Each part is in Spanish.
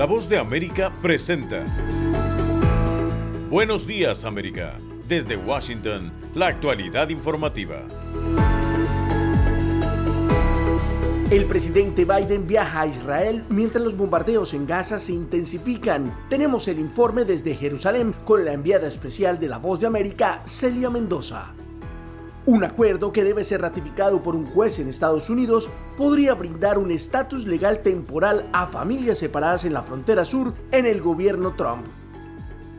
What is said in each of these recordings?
La voz de América presenta. Buenos días América. Desde Washington, la actualidad informativa. El presidente Biden viaja a Israel mientras los bombardeos en Gaza se intensifican. Tenemos el informe desde Jerusalén con la enviada especial de La Voz de América, Celia Mendoza. Un acuerdo que debe ser ratificado por un juez en Estados Unidos podría brindar un estatus legal temporal a familias separadas en la frontera sur en el gobierno Trump.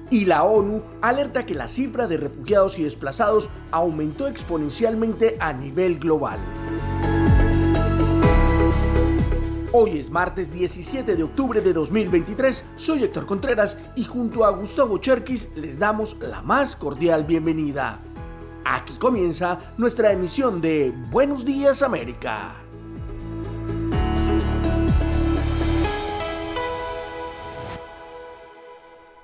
Y la ONU alerta que la cifra de refugiados y desplazados aumentó exponencialmente a nivel global. Hoy es martes 17 de octubre de 2023, soy Héctor Contreras y junto a Gustavo Cherkis les damos la más cordial bienvenida. Aquí comienza nuestra emisión de Buenos Días América.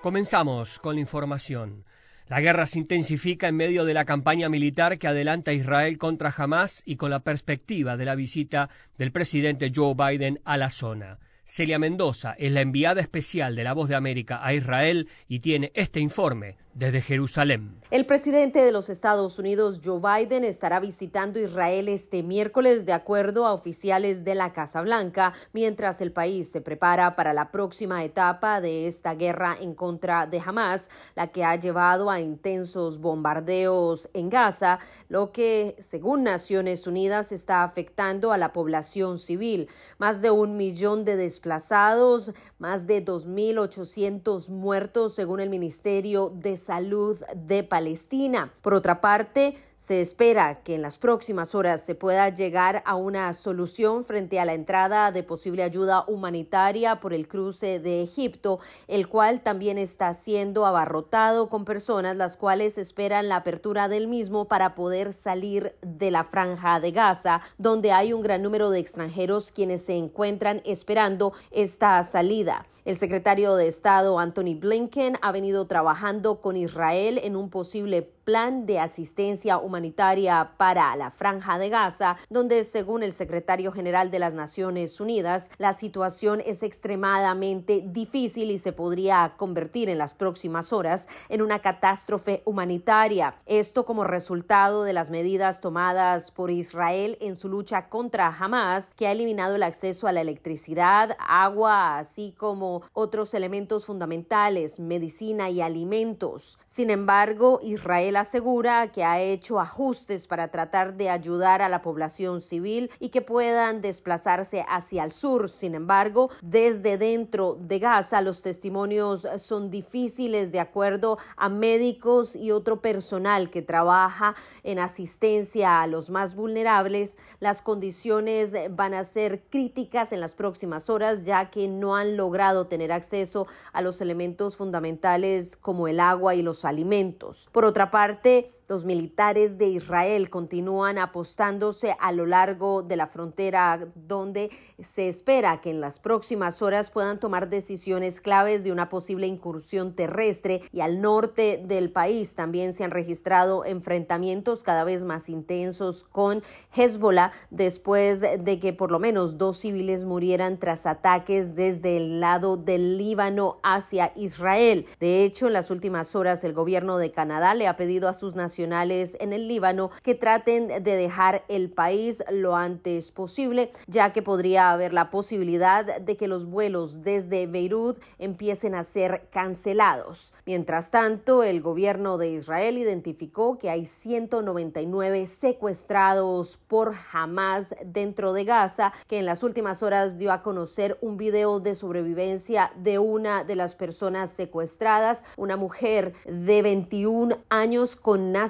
Comenzamos con la información. La guerra se intensifica en medio de la campaña militar que adelanta Israel contra Hamas y con la perspectiva de la visita del presidente Joe Biden a la zona. Celia Mendoza es la enviada especial de la Voz de América a Israel y tiene este informe desde Jerusalén. El presidente de los Estados Unidos, Joe Biden, estará visitando Israel este miércoles de acuerdo a oficiales de la Casa Blanca, mientras el país se prepara para la próxima etapa de esta guerra en contra de Hamas, la que ha llevado a intensos bombardeos en Gaza, lo que, según Naciones Unidas, está afectando a la población civil. Más de un millón de desplazados, más de 2.800 muertos, según el Ministerio de Salud de Palestina. Por otra parte, se espera que en las próximas horas se pueda llegar a una solución frente a la entrada de posible ayuda humanitaria por el cruce de Egipto, el cual también está siendo abarrotado con personas las cuales esperan la apertura del mismo para poder salir de la franja de Gaza, donde hay un gran número de extranjeros quienes se encuentran esperando esta salida. El secretario de Estado Anthony Blinken ha venido trabajando con Israel en un posible plan de asistencia humanitaria para la franja de Gaza, donde según el secretario general de las Naciones Unidas, la situación es extremadamente difícil y se podría convertir en las próximas horas en una catástrofe humanitaria. Esto como resultado de las medidas tomadas por Israel en su lucha contra Hamas, que ha eliminado el acceso a la electricidad, agua, así como otros elementos fundamentales, medicina y alimentos. Sin embargo, Israel asegura que ha hecho ajustes para tratar de ayudar a la población civil y que puedan desplazarse hacia el sur. Sin embargo, desde dentro de Gaza los testimonios son difíciles de acuerdo a médicos y otro personal que trabaja en asistencia a los más vulnerables. Las condiciones van a ser críticas en las próximas horas ya que no han logrado tener acceso a los elementos fundamentales como el agua y los alimentos. Por otra parte, parte Los militares de Israel continúan apostándose a lo largo de la frontera donde se espera que en las próximas horas puedan tomar decisiones claves de una posible incursión terrestre y al norte del país también se han registrado enfrentamientos cada vez más intensos con Hezbollah después de que por lo menos dos civiles murieran tras ataques desde el lado del Líbano hacia Israel. De hecho, en las últimas horas el gobierno de Canadá le ha pedido a sus naciones en el Líbano que traten de dejar el país lo antes posible, ya que podría haber la posibilidad de que los vuelos desde Beirut empiecen a ser cancelados. Mientras tanto, el gobierno de Israel identificó que hay 199 secuestrados por Hamas dentro de Gaza, que en las últimas horas dio a conocer un video de sobrevivencia de una de las personas secuestradas, una mujer de 21 años con nacionalidad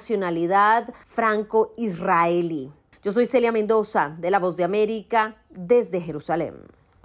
franco-israelí. Yo soy Celia Mendoza, de La Voz de América, desde Jerusalén.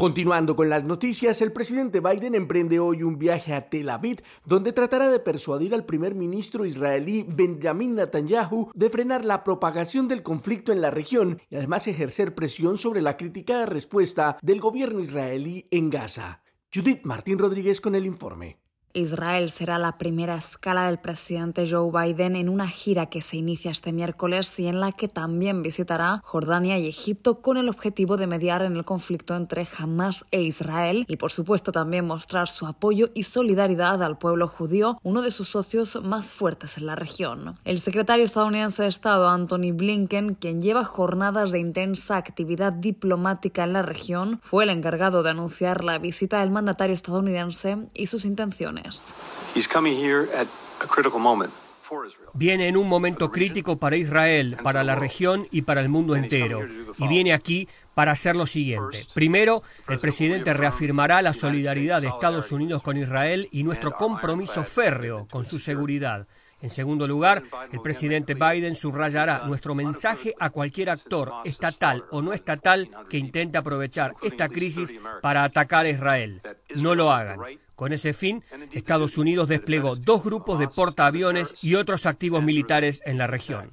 Continuando con las noticias, el presidente Biden emprende hoy un viaje a Tel Aviv, donde tratará de persuadir al primer ministro israelí Benjamin Netanyahu de frenar la propagación del conflicto en la región y además ejercer presión sobre la criticada respuesta del gobierno israelí en Gaza. Judith Martín Rodríguez con el informe. Israel será la primera escala del presidente Joe Biden en una gira que se inicia este miércoles y en la que también visitará Jordania y Egipto con el objetivo de mediar en el conflicto entre Hamas e Israel y por supuesto también mostrar su apoyo y solidaridad al pueblo judío, uno de sus socios más fuertes en la región. El secretario estadounidense de Estado Anthony Blinken, quien lleva jornadas de intensa actividad diplomática en la región, fue el encargado de anunciar la visita del mandatario estadounidense y sus intenciones. Viene en un momento crítico para Israel, para la región y para el mundo entero. Y viene aquí para hacer lo siguiente. Primero, el presidente reafirmará la solidaridad de Estados Unidos con Israel y nuestro compromiso férreo con su seguridad. En segundo lugar, el presidente Biden subrayará nuestro mensaje a cualquier actor, estatal o no estatal, que intente aprovechar esta crisis para atacar a Israel. No lo hagan. Con ese fin, Estados Unidos desplegó dos grupos de portaaviones y otros activos militares en la región.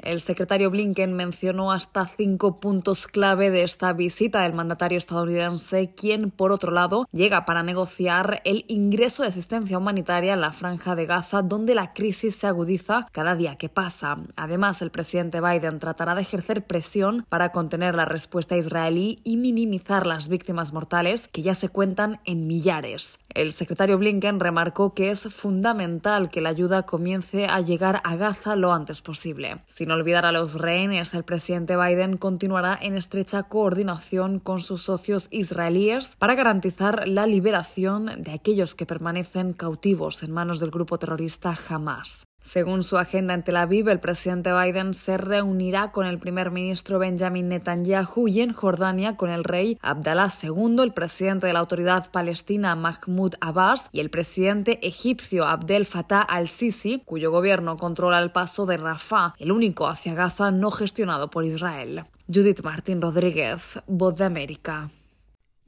El secretario Blinken mencionó hasta cinco puntos clave de esta visita del mandatario estadounidense, quien, por otro lado, llega para negociar el ingreso de asistencia humanitaria en la franja de Gaza, donde la crisis se agudiza cada día que pasa. Además, el presidente Biden tratará de ejercer presión para contener la respuesta israelí y minimizar las víctimas mortales, que ya se cuentan en millares. El secretario Blinken remarcó que es fundamental que la ayuda comience a llegar a Gaza lo antes posible. Sin olvidar a los rehenes, el presidente Biden continuará en estrecha coordinación con sus socios israelíes para garantizar la liberación de aquellos que permanecen cautivos en manos del grupo terrorista Hamas. Según su agenda en Tel Aviv, el presidente Biden se reunirá con el primer ministro Benjamin Netanyahu y en Jordania con el rey Abdallah II, el presidente de la autoridad palestina Mahmoud Abbas y el presidente egipcio Abdel Fattah al-Sisi, cuyo gobierno controla el paso de Rafah, el único hacia Gaza no gestionado por Israel. Judith Martín Rodríguez, Voz de América.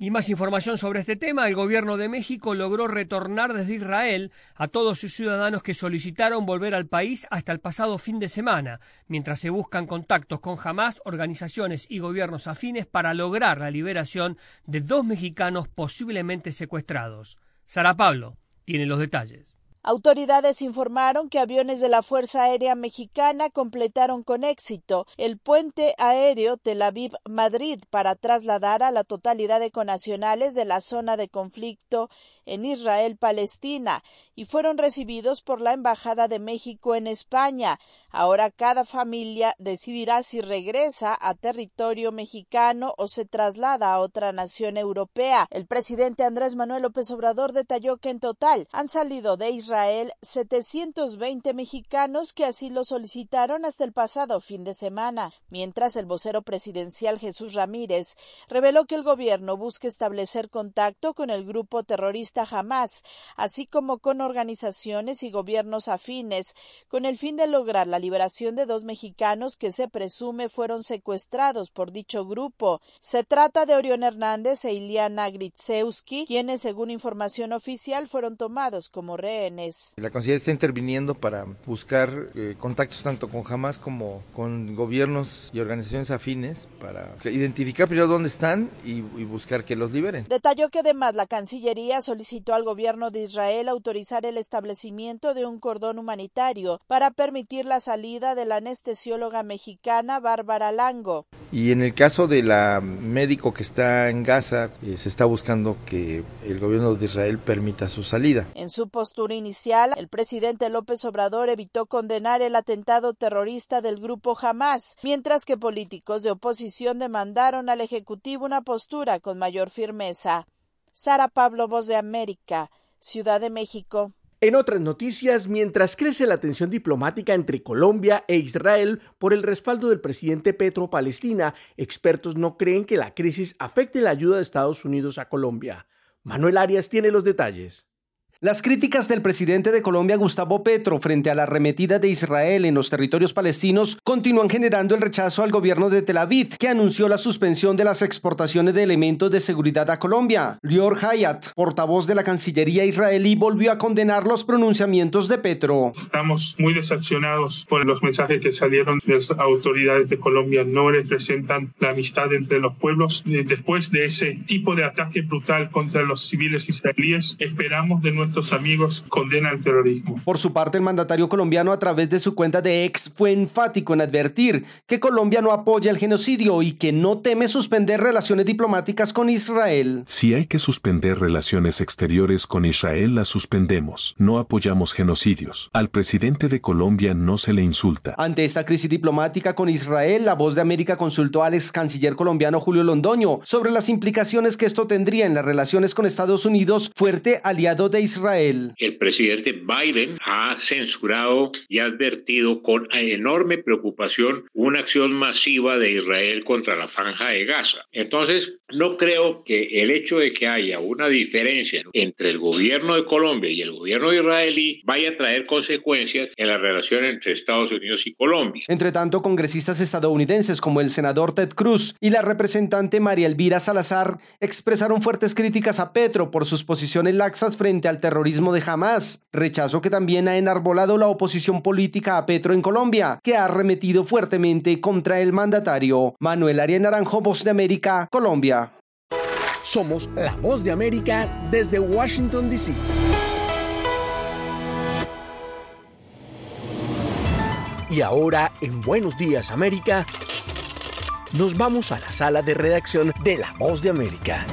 Y más información sobre este tema, el gobierno de México logró retornar desde Israel a todos sus ciudadanos que solicitaron volver al país hasta el pasado fin de semana, mientras se buscan contactos con Hamas, organizaciones y gobiernos afines para lograr la liberación de dos mexicanos posiblemente secuestrados. Sara Pablo tiene los detalles. Autoridades informaron que aviones de la Fuerza Aérea Mexicana completaron con éxito el puente aéreo Tel Aviv-Madrid para trasladar a la totalidad de conacionales de la zona de conflicto en Israel-Palestina y fueron recibidos por la Embajada de México en España. Ahora cada familia decidirá si regresa a territorio mexicano o se traslada a otra nación europea. El presidente Andrés Manuel López Obrador detalló que en total han salido de Israel 720 mexicanos que así lo solicitaron hasta el pasado fin de semana, mientras el vocero presidencial Jesús Ramírez reveló que el gobierno busca establecer contacto con el grupo terrorista jamás, así como con organizaciones y gobiernos afines, con el fin de lograr la liberación de dos mexicanos que se presume fueron secuestrados por dicho grupo. Se trata de Orión Hernández e Iliana Gritsewski, quienes, según información oficial, fueron tomados como rehenes. La Cancillería está interviniendo para buscar eh, contactos tanto con Hamas como con gobiernos y organizaciones afines para identificar primero dónde están y, y buscar que los liberen. Detalló que además la Cancillería solicitó solicitó al gobierno de Israel autorizar el establecimiento de un cordón humanitario para permitir la salida de la anestesióloga mexicana Bárbara Lango. Y en el caso de la médico que está en Gaza, eh, se está buscando que el gobierno de Israel permita su salida. En su postura inicial, el presidente López Obrador evitó condenar el atentado terrorista del grupo Hamas, mientras que políticos de oposición demandaron al Ejecutivo una postura con mayor firmeza. Sara Pablo, Voz de América, Ciudad de México. En otras noticias, mientras crece la tensión diplomática entre Colombia e Israel por el respaldo del presidente Petro Palestina, expertos no creen que la crisis afecte la ayuda de Estados Unidos a Colombia. Manuel Arias tiene los detalles. Las críticas del presidente de Colombia, Gustavo Petro, frente a la arremetida de Israel en los territorios palestinos continúan generando el rechazo al gobierno de Tel Aviv, que anunció la suspensión de las exportaciones de elementos de seguridad a Colombia. Lior Hayat, portavoz de la Cancillería israelí, volvió a condenar los pronunciamientos de Petro. Estamos muy decepcionados por los mensajes que salieron de las autoridades de Colombia. No representan la amistad entre los pueblos. Después de ese tipo de ataque brutal contra los civiles israelíes, esperamos de amigos condena al terrorismo. Por su parte, el mandatario colombiano a través de su cuenta de ex fue enfático en advertir que Colombia no apoya el genocidio y que no teme suspender relaciones diplomáticas con Israel. Si hay que suspender relaciones exteriores con Israel, las suspendemos. No apoyamos genocidios. Al presidente de Colombia no se le insulta. Ante esta crisis diplomática con Israel, la voz de América consultó al ex canciller colombiano Julio Londoño sobre las implicaciones que esto tendría en las relaciones con Estados Unidos, fuerte aliado de Israel. El presidente Biden ha censurado y advertido con enorme preocupación una acción masiva de Israel contra la franja de Gaza. Entonces, no creo que el hecho de que haya una diferencia entre el gobierno de Colombia y el gobierno israelí vaya a traer consecuencias en la relación entre Estados Unidos y Colombia. Entre tanto, congresistas estadounidenses como el senador Ted Cruz y la representante María Elvira Salazar expresaron fuertes críticas a Petro por sus posiciones laxas frente al terrorismo de Hamas, rechazo que también ha enarbolado la oposición política a Petro en Colombia, que ha arremetido fuertemente contra el mandatario. Manuel Arias Naranjo, Voz de América, Colombia. Somos la voz de América desde Washington, D.C. Y ahora, en Buenos Días América, nos vamos a la sala de redacción de La Voz de América.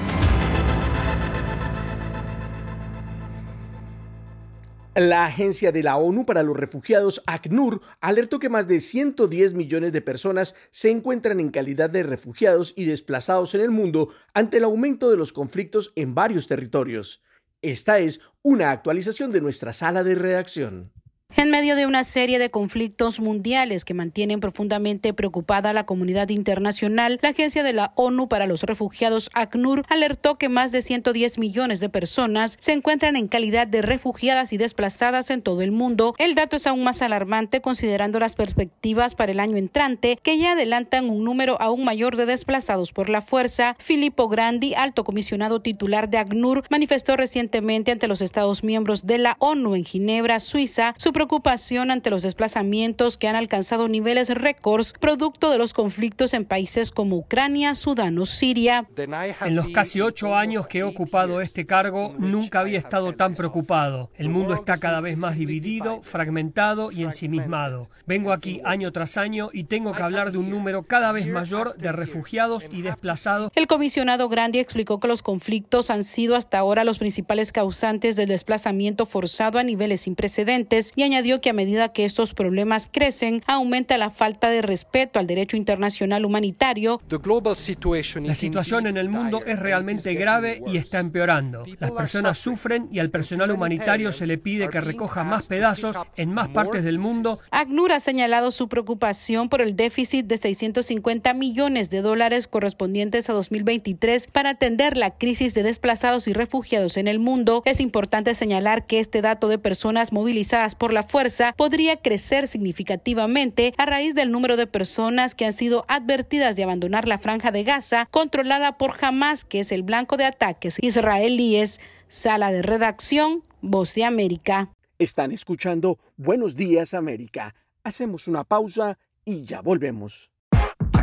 La Agencia de la ONU para los Refugiados, ACNUR, alertó que más de 110 millones de personas se encuentran en calidad de refugiados y desplazados en el mundo ante el aumento de los conflictos en varios territorios. Esta es una actualización de nuestra sala de redacción. En medio de una serie de conflictos mundiales que mantienen profundamente preocupada a la comunidad internacional, la Agencia de la ONU para los Refugiados, ACNUR, alertó que más de 110 millones de personas se encuentran en calidad de refugiadas y desplazadas en todo el mundo. El dato es aún más alarmante considerando las perspectivas para el año entrante, que ya adelantan un número aún mayor de desplazados por la fuerza. Filippo Grandi, alto comisionado titular de ACNUR, manifestó recientemente ante los Estados miembros de la ONU en Ginebra, Suiza, su preocupación ante los desplazamientos que han alcanzado niveles récords producto de los conflictos en países como Ucrania, Sudán o Siria. En los casi ocho años que he ocupado este cargo, nunca había estado tan preocupado. El mundo está cada vez más dividido, fragmentado y ensimismado. Vengo aquí año tras año y tengo que hablar de un número cada vez mayor de refugiados y desplazados. El comisionado Grandi explicó que los conflictos han sido hasta ahora los principales causantes del desplazamiento forzado a niveles sin precedentes y añadió que a medida que estos problemas crecen, aumenta la falta de respeto al derecho internacional humanitario. La situación en el mundo es realmente grave y está empeorando. Las personas sufren y al personal humanitario se le pide que recoja más pedazos en más partes del mundo. ACNUR ha señalado su preocupación por el déficit de 650 millones de dólares correspondientes a 2023 para atender la crisis de desplazados y refugiados en el mundo. Es importante señalar que este dato de personas movilizadas por la fuerza podría crecer significativamente a raíz del número de personas que han sido advertidas de abandonar la franja de Gaza, controlada por Hamas, que es el blanco de ataques israelíes. Sala de redacción, Voz de América. Están escuchando Buenos Días América. Hacemos una pausa y ya volvemos.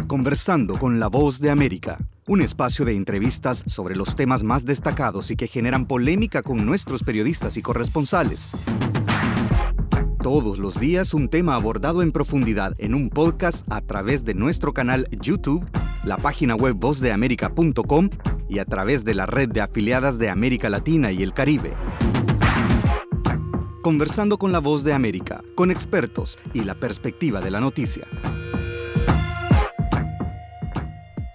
Conversando con la Voz de América, un espacio de entrevistas sobre los temas más destacados y que generan polémica con nuestros periodistas y corresponsales. Todos los días un tema abordado en profundidad en un podcast a través de nuestro canal YouTube, la página web vozdeamerica.com y a través de la red de afiliadas de América Latina y el Caribe. Conversando con la voz de América, con expertos y la perspectiva de la noticia.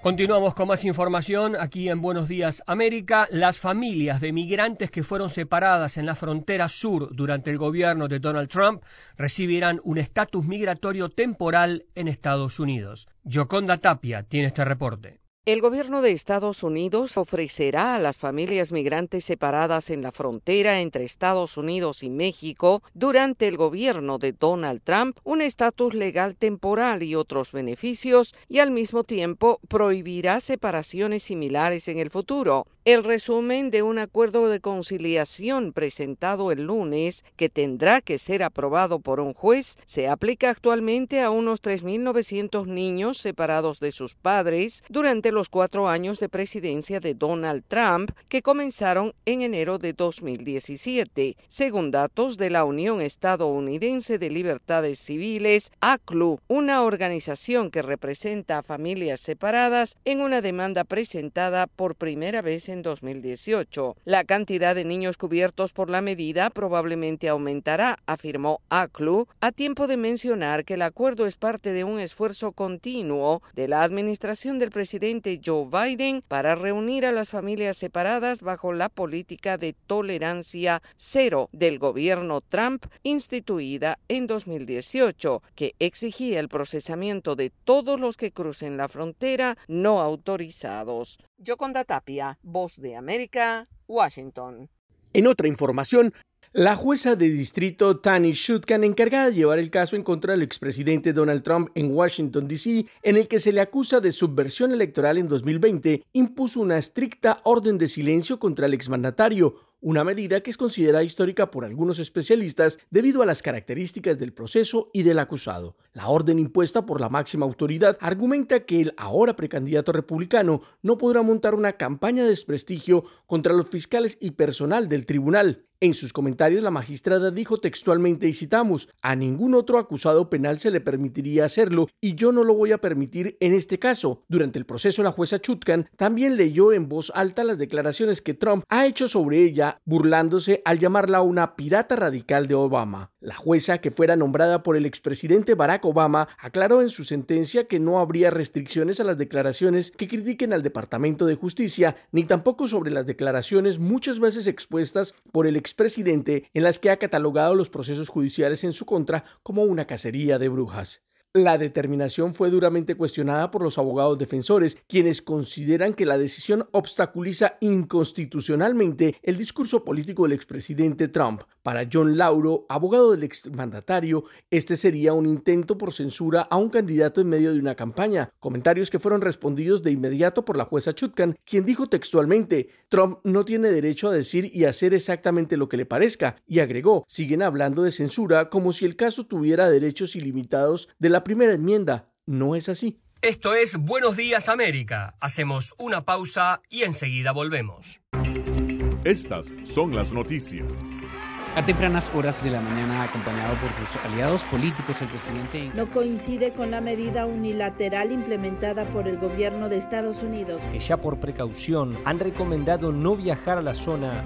Continuamos con más información aquí en Buenos Días América. Las familias de migrantes que fueron separadas en la frontera sur durante el gobierno de Donald Trump recibirán un estatus migratorio temporal en Estados Unidos. Yoconda Tapia tiene este reporte. El gobierno de Estados Unidos ofrecerá a las familias migrantes separadas en la frontera entre Estados Unidos y México durante el gobierno de Donald Trump un estatus legal temporal y otros beneficios y al mismo tiempo prohibirá separaciones similares en el futuro. El resumen de un acuerdo de conciliación presentado el lunes, que tendrá que ser aprobado por un juez, se aplica actualmente a unos 3.900 niños separados de sus padres durante los cuatro años de presidencia de Donald Trump, que comenzaron en enero de 2017, según datos de la Unión Estadounidense de Libertades Civiles, ACLU, una organización que representa a familias separadas en una demanda presentada por primera vez en 2018. La cantidad de niños cubiertos por la medida probablemente aumentará, afirmó ACLU, a tiempo de mencionar que el acuerdo es parte de un esfuerzo continuo de la administración del presidente Joe Biden para reunir a las familias separadas bajo la política de tolerancia cero del gobierno Trump instituida en 2018, que exigía el procesamiento de todos los que crucen la frontera no autorizados. Yoconda Tapia, Voz de América, Washington. En otra información, la jueza de distrito Tani Shutkan, encargada de llevar el caso en contra del expresidente Donald Trump en Washington, D.C., en el que se le acusa de subversión electoral en 2020, impuso una estricta orden de silencio contra el exmandatario, una medida que es considerada histórica por algunos especialistas debido a las características del proceso y del acusado. La orden impuesta por la máxima autoridad argumenta que el ahora precandidato republicano no podrá montar una campaña de desprestigio contra los fiscales y personal del tribunal. En sus comentarios, la magistrada dijo textualmente, y citamos, a ningún otro acusado penal se le permitiría hacerlo y yo no lo voy a permitir en este caso. Durante el proceso, la jueza Chutkan también leyó en voz alta las declaraciones que Trump ha hecho sobre ella, burlándose al llamarla una pirata radical de Obama. La jueza, que fuera nombrada por el expresidente Barack Obama, aclaró en su sentencia que no habría restricciones a las declaraciones que critiquen al Departamento de Justicia, ni tampoco sobre las declaraciones muchas veces expuestas por el expresidente en las que ha catalogado los procesos judiciales en su contra como una cacería de brujas. La determinación fue duramente cuestionada por los abogados defensores, quienes consideran que la decisión obstaculiza inconstitucionalmente el discurso político del expresidente Trump. Para John Lauro, abogado del exmandatario, este sería un intento por censura a un candidato en medio de una campaña, comentarios que fueron respondidos de inmediato por la jueza Chutkan, quien dijo textualmente, Trump no tiene derecho a decir y hacer exactamente lo que le parezca, y agregó, siguen hablando de censura como si el caso tuviera derechos ilimitados de la primera enmienda. No es así. Esto es Buenos Días América. Hacemos una pausa y enseguida volvemos. Estas son las noticias. A tempranas horas de la mañana, acompañado por sus aliados políticos, el presidente... No coincide con la medida unilateral implementada por el gobierno de Estados Unidos. Que ya por precaución han recomendado no viajar a la zona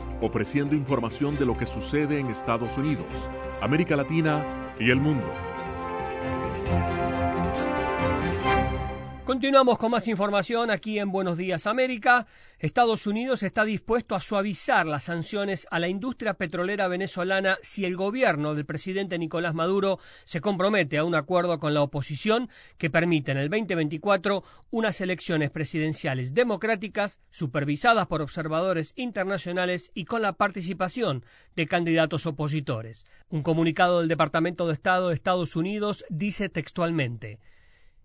ofreciendo información de lo que sucede en Estados Unidos, América Latina y el mundo. Continuamos con más información aquí en Buenos Días América. Estados Unidos está dispuesto a suavizar las sanciones a la industria petrolera venezolana si el gobierno del presidente Nicolás Maduro se compromete a un acuerdo con la oposición que permita en el 2024 unas elecciones presidenciales democráticas supervisadas por observadores internacionales y con la participación de candidatos opositores. Un comunicado del Departamento de Estado de Estados Unidos dice textualmente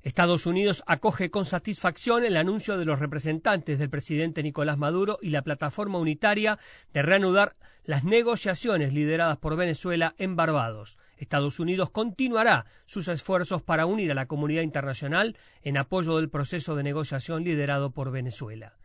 Estados Unidos acoge con satisfacción el anuncio de los representantes del presidente Nicolás Maduro y la plataforma unitaria de reanudar las negociaciones lideradas por Venezuela en Barbados. Estados Unidos continuará sus esfuerzos para unir a la comunidad internacional en apoyo del proceso de negociación liderado por Venezuela.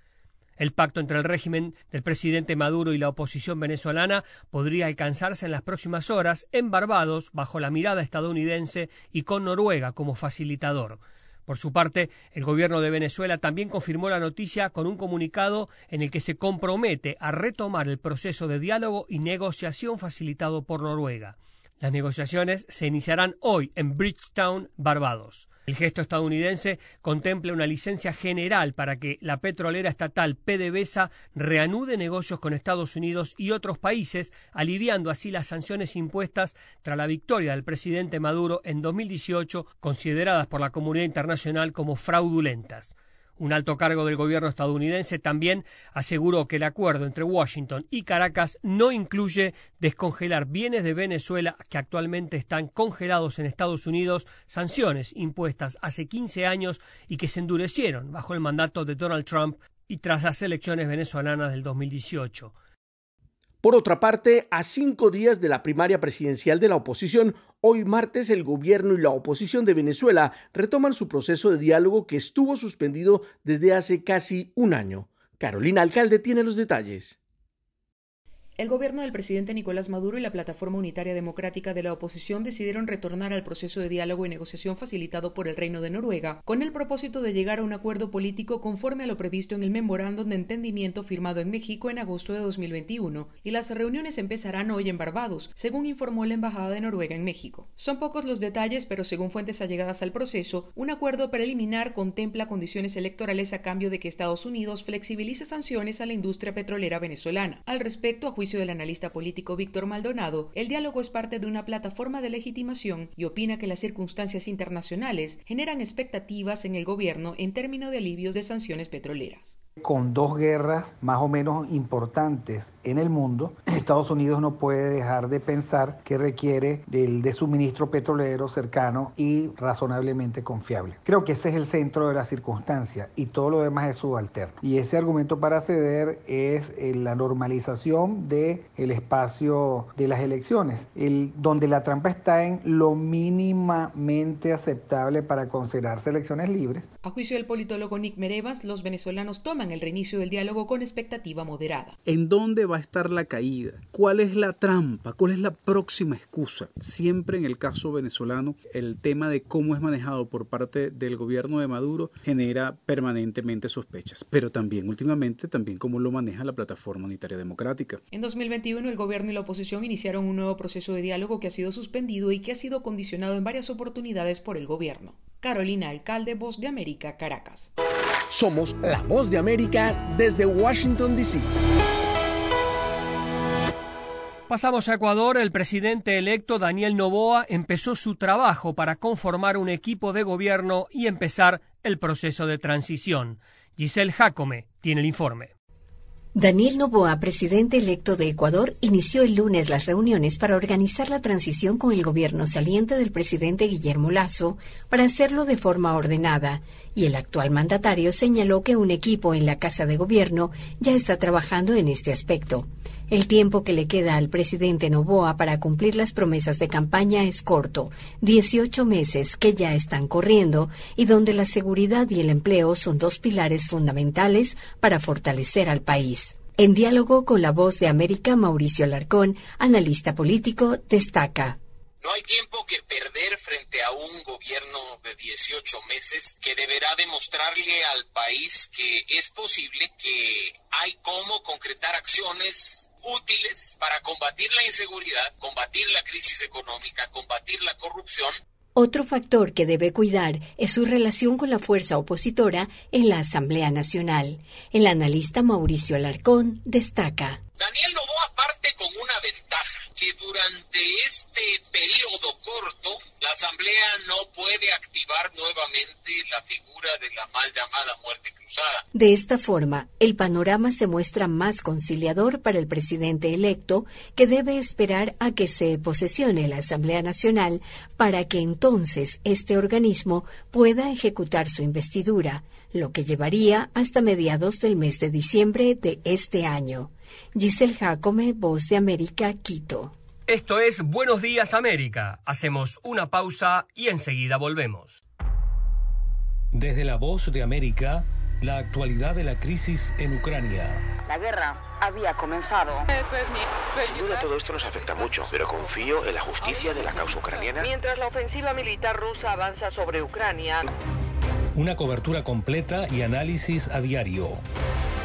El pacto entre el régimen del presidente Maduro y la oposición venezolana podría alcanzarse en las próximas horas en Barbados bajo la mirada estadounidense y con Noruega como facilitador. Por su parte, el gobierno de Venezuela también confirmó la noticia con un comunicado en el que se compromete a retomar el proceso de diálogo y negociación facilitado por Noruega. Las negociaciones se iniciarán hoy en Bridgetown, Barbados. El gesto estadounidense contempla una licencia general para que la petrolera estatal PDVSA reanude negocios con Estados Unidos y otros países, aliviando así las sanciones impuestas tras la victoria del presidente Maduro en 2018, consideradas por la comunidad internacional como fraudulentas. Un alto cargo del gobierno estadounidense también aseguró que el acuerdo entre Washington y Caracas no incluye descongelar bienes de Venezuela que actualmente están congelados en Estados Unidos, sanciones impuestas hace 15 años y que se endurecieron bajo el mandato de Donald Trump y tras las elecciones venezolanas del 2018. Por otra parte, a cinco días de la primaria presidencial de la oposición, hoy martes el gobierno y la oposición de Venezuela retoman su proceso de diálogo que estuvo suspendido desde hace casi un año. Carolina Alcalde tiene los detalles. El gobierno del presidente Nicolás Maduro y la Plataforma Unitaria Democrática de la Oposición decidieron retornar al proceso de diálogo y negociación facilitado por el Reino de Noruega, con el propósito de llegar a un acuerdo político conforme a lo previsto en el memorándum de entendimiento firmado en México en agosto de 2021, y las reuniones empezarán hoy en Barbados, según informó la Embajada de Noruega en México. Son pocos los detalles, pero según fuentes allegadas al proceso, un acuerdo preliminar contempla condiciones electorales a cambio de que Estados Unidos flexibilice sanciones a la industria petrolera venezolana. Al respecto, a juicio del analista político Víctor Maldonado, el diálogo es parte de una plataforma de legitimación y opina que las circunstancias internacionales generan expectativas en el gobierno en términos de alivios de sanciones petroleras. Con dos guerras más o menos importantes en el mundo, Estados Unidos no puede dejar de pensar que requiere del de suministro petrolero cercano y razonablemente confiable. Creo que ese es el centro de la circunstancia y todo lo demás es subalterno. Y ese argumento para ceder es eh, la normalización del el espacio de las elecciones, el, donde la trampa está en lo mínimamente aceptable para considerarse elecciones libres. A juicio del politólogo Nick Merevas, los venezolanos toman el reinicio del diálogo con expectativa moderada. ¿En dónde va a estar la caída? ¿Cuál es la trampa? ¿Cuál es la próxima excusa? Siempre en el caso venezolano, el tema de cómo es manejado por parte del gobierno de Maduro genera permanentemente sospechas, pero también últimamente también cómo lo maneja la plataforma unitaria democrática. En 2021 el gobierno y la oposición iniciaron un nuevo proceso de diálogo que ha sido suspendido y que ha sido condicionado en varias oportunidades por el gobierno. Carolina Alcalde, Voz de América, Caracas. Somos la Voz de América desde Washington, D.C. Pasamos a Ecuador. El presidente electo Daniel Noboa empezó su trabajo para conformar un equipo de gobierno y empezar el proceso de transición. Giselle Jacome tiene el informe. Daniel Noboa, presidente electo de Ecuador, inició el lunes las reuniones para organizar la transición con el gobierno saliente del presidente Guillermo Lazo para hacerlo de forma ordenada, y el actual mandatario señaló que un equipo en la Casa de Gobierno ya está trabajando en este aspecto. El tiempo que le queda al presidente Novoa para cumplir las promesas de campaña es corto, 18 meses que ya están corriendo y donde la seguridad y el empleo son dos pilares fundamentales para fortalecer al país. En diálogo con la voz de América, Mauricio Alarcón, analista político, destaca. No hay tiempo que perder frente a un gobierno de 18 meses que deberá demostrarle al país que es posible que hay cómo concretar acciones útiles para combatir la inseguridad, combatir la crisis económica, combatir la corrupción otro factor que debe cuidar es su relación con la fuerza opositora en la Asamblea Nacional. El analista Mauricio Alarcón destaca. Daniel Novoa parte con una ventaja, que durante este periodo corto la Asamblea no puede activar nuevamente la figura de la mal llamada muerte cruzada. De esta forma, el panorama se muestra más conciliador para el presidente electo, que debe esperar a que se posesione la Asamblea Nacional para que entonces este organismo pueda ejecutar su investidura, lo que llevaría hasta mediados del mes de diciembre de este año. Giselle Jacome, Voz de América, Quito. Esto es Buenos Días América. Hacemos una pausa y enseguida volvemos. Desde la Voz de América, la actualidad de la crisis en Ucrania. La guerra había comenzado. Sin duda todo esto nos afecta mucho, pero confío en la justicia de la causa ucraniana. Mientras la ofensiva militar rusa avanza sobre Ucrania. Una cobertura completa y análisis a diario.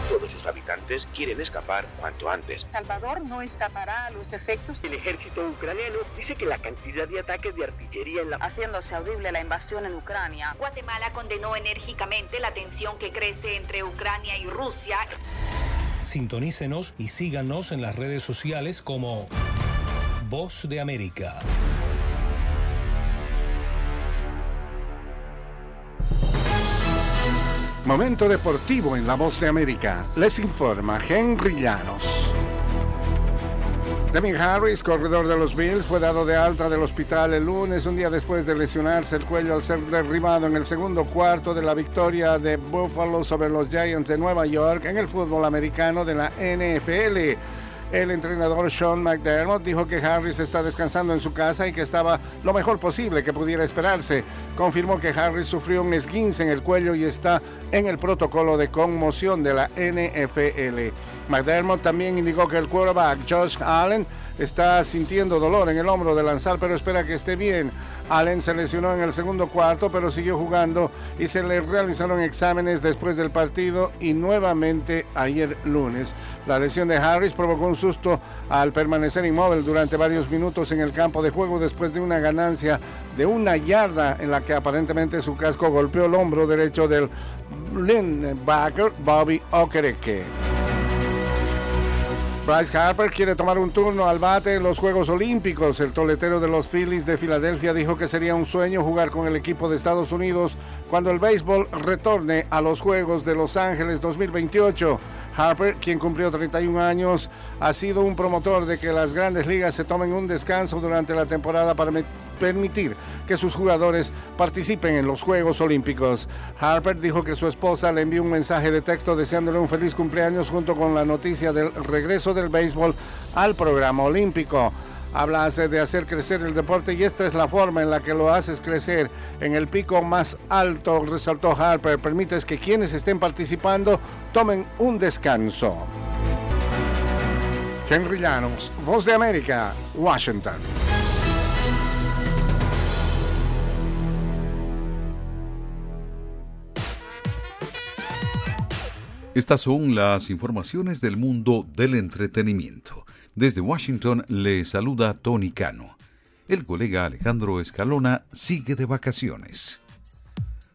Todos sus habitantes quieren escapar cuanto antes. Salvador no escapará a los efectos. El ejército ucraniano dice que la cantidad de ataques de artillería en la... Haciéndose audible la invasión en Ucrania. Guatemala condenó enérgicamente la tensión que crece entre Ucrania y Rusia. Sintonícenos y síganos en las redes sociales como Voz de América. Momento deportivo en La Voz de América. Les informa Henry Llanos. Demi Harris, corredor de los Bills, fue dado de alta del hospital el lunes, un día después de lesionarse el cuello al ser derribado en el segundo cuarto de la victoria de Buffalo sobre los Giants de Nueva York en el fútbol americano de la NFL. El entrenador Sean McDermott dijo que Harris está descansando en su casa y que estaba lo mejor posible que pudiera esperarse. Confirmó que Harris sufrió un esguince en el cuello y está en el protocolo de conmoción de la NFL. McDermott también indicó que el quarterback Josh Allen está sintiendo dolor en el hombro de lanzar, pero espera que esté bien. Allen se lesionó en el segundo cuarto, pero siguió jugando y se le realizaron exámenes después del partido y nuevamente ayer lunes. La lesión de Harris provocó un susto al permanecer inmóvil durante varios minutos en el campo de juego después de una ganancia de una yarda en la que aparentemente su casco golpeó el hombro derecho del linebacker Bobby Okereke. Bryce Harper quiere tomar un turno al bate en los Juegos Olímpicos. El toletero de los Phillies de Filadelfia dijo que sería un sueño jugar con el equipo de Estados Unidos cuando el béisbol retorne a los Juegos de Los Ángeles 2028. Harper, quien cumplió 31 años, ha sido un promotor de que las grandes ligas se tomen un descanso durante la temporada para permitir que sus jugadores participen en los Juegos Olímpicos. Harper dijo que su esposa le envió un mensaje de texto deseándole un feliz cumpleaños junto con la noticia del regreso del béisbol al programa olímpico. Hablas de hacer crecer el deporte y esta es la forma en la que lo haces crecer. En el pico más alto, resaltó Harper, permites que quienes estén participando tomen un descanso. Henry Llanos, Voz de América, Washington. Estas son las informaciones del mundo del entretenimiento. Desde Washington le saluda Tony Cano. El colega Alejandro Escalona sigue de vacaciones.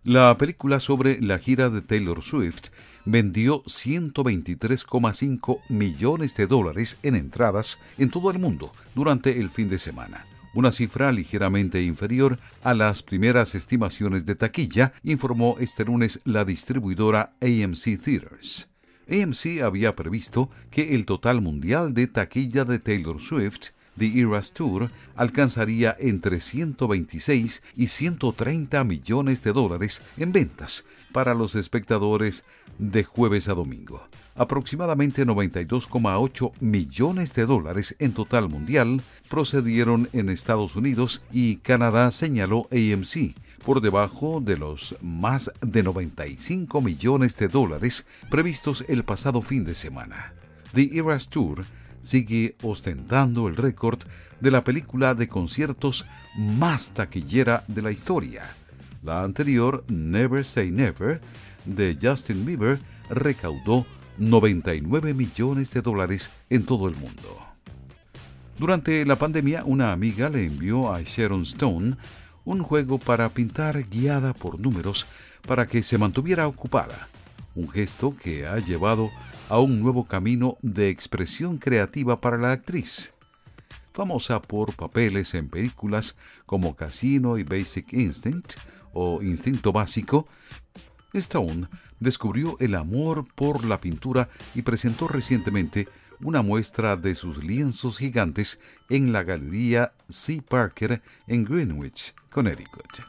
La película sobre la gira de Taylor Swift vendió 123,5 millones de dólares en entradas en todo el mundo durante el fin de semana, una cifra ligeramente inferior a las primeras estimaciones de taquilla, informó este lunes la distribuidora AMC Theaters. AMC había previsto que el total mundial de taquilla de Taylor Swift, The Eras Tour, alcanzaría entre 126 y 130 millones de dólares en ventas para los espectadores de jueves a domingo. Aproximadamente 92,8 millones de dólares en total mundial procedieron en Estados Unidos y Canadá, señaló AMC, por debajo de los más de 95 millones de dólares previstos el pasado fin de semana. The Eras Tour sigue ostentando el récord de la película de conciertos más taquillera de la historia. La anterior, Never Say Never, de Justin Bieber, recaudó 99 millones de dólares en todo el mundo. Durante la pandemia, una amiga le envió a Sharon Stone un juego para pintar guiada por números para que se mantuviera ocupada, un gesto que ha llevado a un nuevo camino de expresión creativa para la actriz. Famosa por papeles en películas como Casino y Basic Instinct o Instinto Básico, Stone descubrió el amor por la pintura y presentó recientemente una muestra de sus lienzos gigantes en la Galería C. Parker en Greenwich, Connecticut.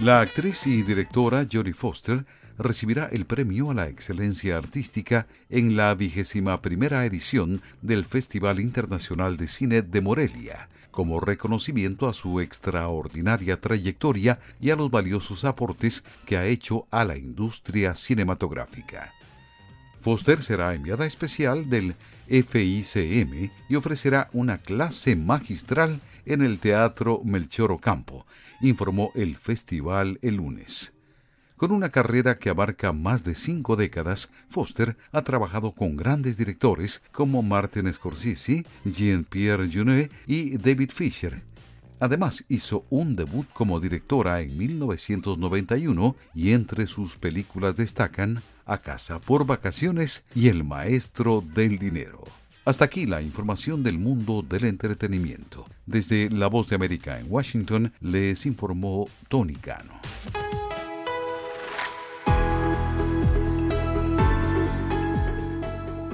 La actriz y directora Jodie Foster recibirá el premio a la excelencia artística en la vigésima primera edición del Festival Internacional de Cine de Morelia, como reconocimiento a su extraordinaria trayectoria y a los valiosos aportes que ha hecho a la industria cinematográfica. Foster será enviada especial del FICM y ofrecerá una clase magistral en el Teatro Melchor Ocampo, informó el festival el lunes. Con una carrera que abarca más de cinco décadas, Foster ha trabajado con grandes directores como Martin Scorsese, Jean-Pierre Jeunet y David Fisher. Además, hizo un debut como directora en 1991 y entre sus películas destacan A casa por vacaciones y El maestro del dinero. Hasta aquí la información del mundo del entretenimiento. Desde La Voz de América en Washington les informó Tony Cano.